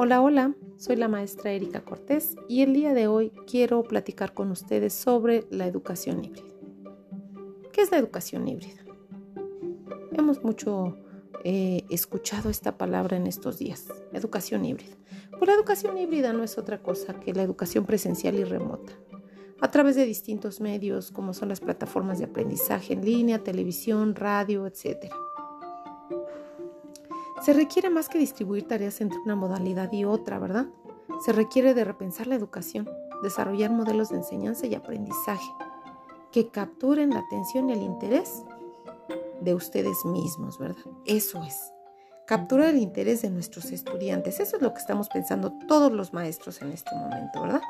Hola, hola, soy la maestra Erika Cortés y el día de hoy quiero platicar con ustedes sobre la educación híbrida. ¿Qué es la educación híbrida? Hemos mucho eh, escuchado esta palabra en estos días, educación híbrida. Pues la educación híbrida no es otra cosa que la educación presencial y remota, a través de distintos medios como son las plataformas de aprendizaje en línea, televisión, radio, etc. Se requiere más que distribuir tareas entre una modalidad y otra, ¿verdad? Se requiere de repensar la educación, desarrollar modelos de enseñanza y aprendizaje que capturen la atención y el interés de ustedes mismos, ¿verdad? Eso es. Capturar el interés de nuestros estudiantes. Eso es lo que estamos pensando todos los maestros en este momento, ¿verdad?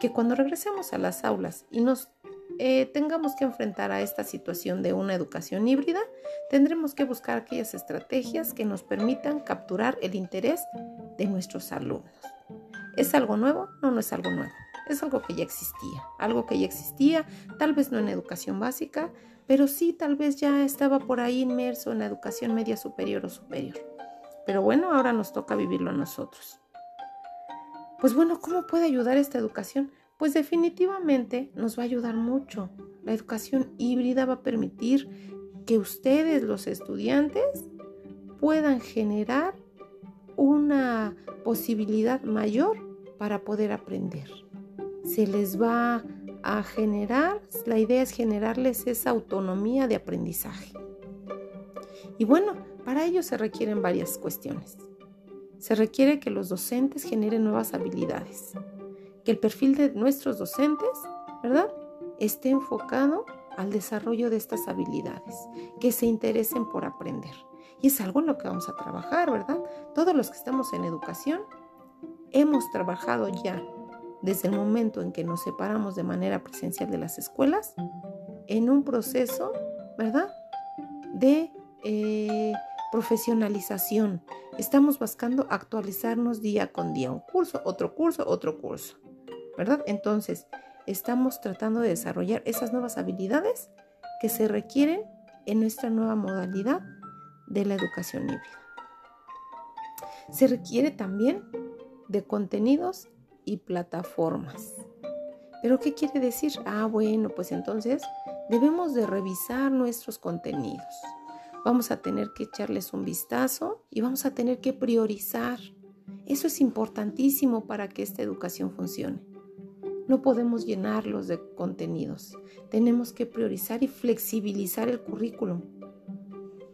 Que cuando regresemos a las aulas y nos eh, tengamos que enfrentar a esta situación de una educación híbrida, tendremos que buscar aquellas estrategias que nos permitan capturar el interés de nuestros alumnos. ¿Es algo nuevo? No, no es algo nuevo. Es algo que ya existía, algo que ya existía, tal vez no en educación básica, pero sí tal vez ya estaba por ahí inmerso en la educación media superior o superior. Pero bueno, ahora nos toca vivirlo a nosotros. Pues bueno, ¿cómo puede ayudar esta educación? Pues definitivamente nos va a ayudar mucho. La educación híbrida va a permitir que ustedes, los estudiantes, puedan generar una posibilidad mayor para poder aprender. Se les va a generar, la idea es generarles esa autonomía de aprendizaje. Y bueno, para ello se requieren varias cuestiones. Se requiere que los docentes generen nuevas habilidades, que el perfil de nuestros docentes, ¿verdad? Esté enfocado al desarrollo de estas habilidades, que se interesen por aprender. Y es algo en lo que vamos a trabajar, ¿verdad? Todos los que estamos en educación hemos trabajado ya desde el momento en que nos separamos de manera presencial de las escuelas en un proceso, ¿verdad? De eh, profesionalización. Estamos buscando actualizarnos día con día, un curso, otro curso, otro curso. Entonces, estamos tratando de desarrollar esas nuevas habilidades que se requieren en nuestra nueva modalidad de la educación híbrida. Se requiere también de contenidos y plataformas. ¿Pero qué quiere decir? Ah, bueno, pues entonces debemos de revisar nuestros contenidos. Vamos a tener que echarles un vistazo y vamos a tener que priorizar. Eso es importantísimo para que esta educación funcione. No podemos llenarlos de contenidos. Tenemos que priorizar y flexibilizar el currículum.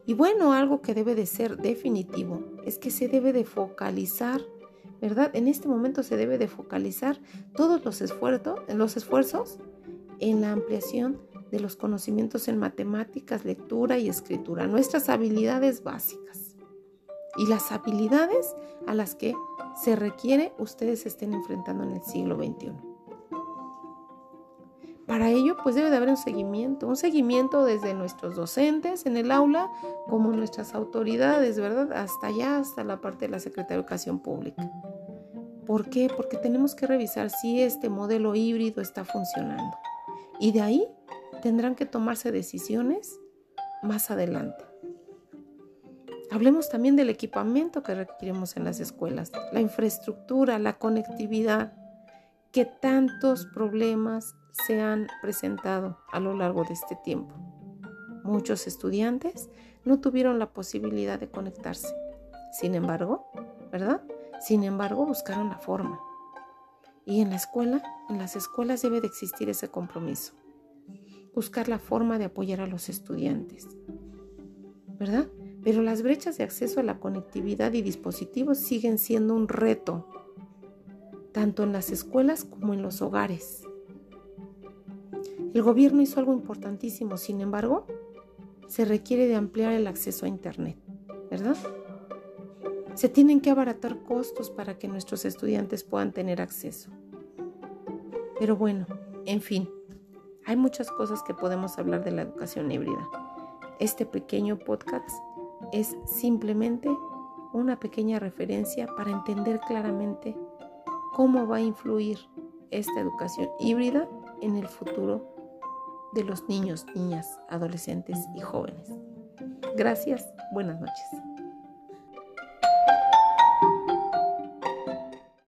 Y bueno, algo que debe de ser definitivo es que se debe de focalizar, ¿verdad? En este momento se debe de focalizar todos los esfuerzos, los esfuerzos en la ampliación de los conocimientos en matemáticas, lectura y escritura, nuestras habilidades básicas y las habilidades a las que se requiere ustedes estén enfrentando en el siglo XXI. Para ello, pues debe de haber un seguimiento, un seguimiento desde nuestros docentes en el aula como nuestras autoridades, ¿verdad? Hasta allá, hasta la parte de la Secretaría de Educación Pública. ¿Por qué? Porque tenemos que revisar si este modelo híbrido está funcionando. Y de ahí tendrán que tomarse decisiones más adelante. Hablemos también del equipamiento que requerimos en las escuelas, la infraestructura, la conectividad, que tantos problemas se han presentado a lo largo de este tiempo. Muchos estudiantes no tuvieron la posibilidad de conectarse. Sin embargo, ¿verdad? Sin embargo, buscaron la forma. Y en la escuela, en las escuelas debe de existir ese compromiso. Buscar la forma de apoyar a los estudiantes. ¿Verdad? Pero las brechas de acceso a la conectividad y dispositivos siguen siendo un reto, tanto en las escuelas como en los hogares. El gobierno hizo algo importantísimo, sin embargo, se requiere de ampliar el acceso a Internet, ¿verdad? Se tienen que abaratar costos para que nuestros estudiantes puedan tener acceso. Pero bueno, en fin, hay muchas cosas que podemos hablar de la educación híbrida. Este pequeño podcast es simplemente una pequeña referencia para entender claramente cómo va a influir esta educación híbrida en el futuro de los niños, niñas, adolescentes y jóvenes. Gracias, buenas noches.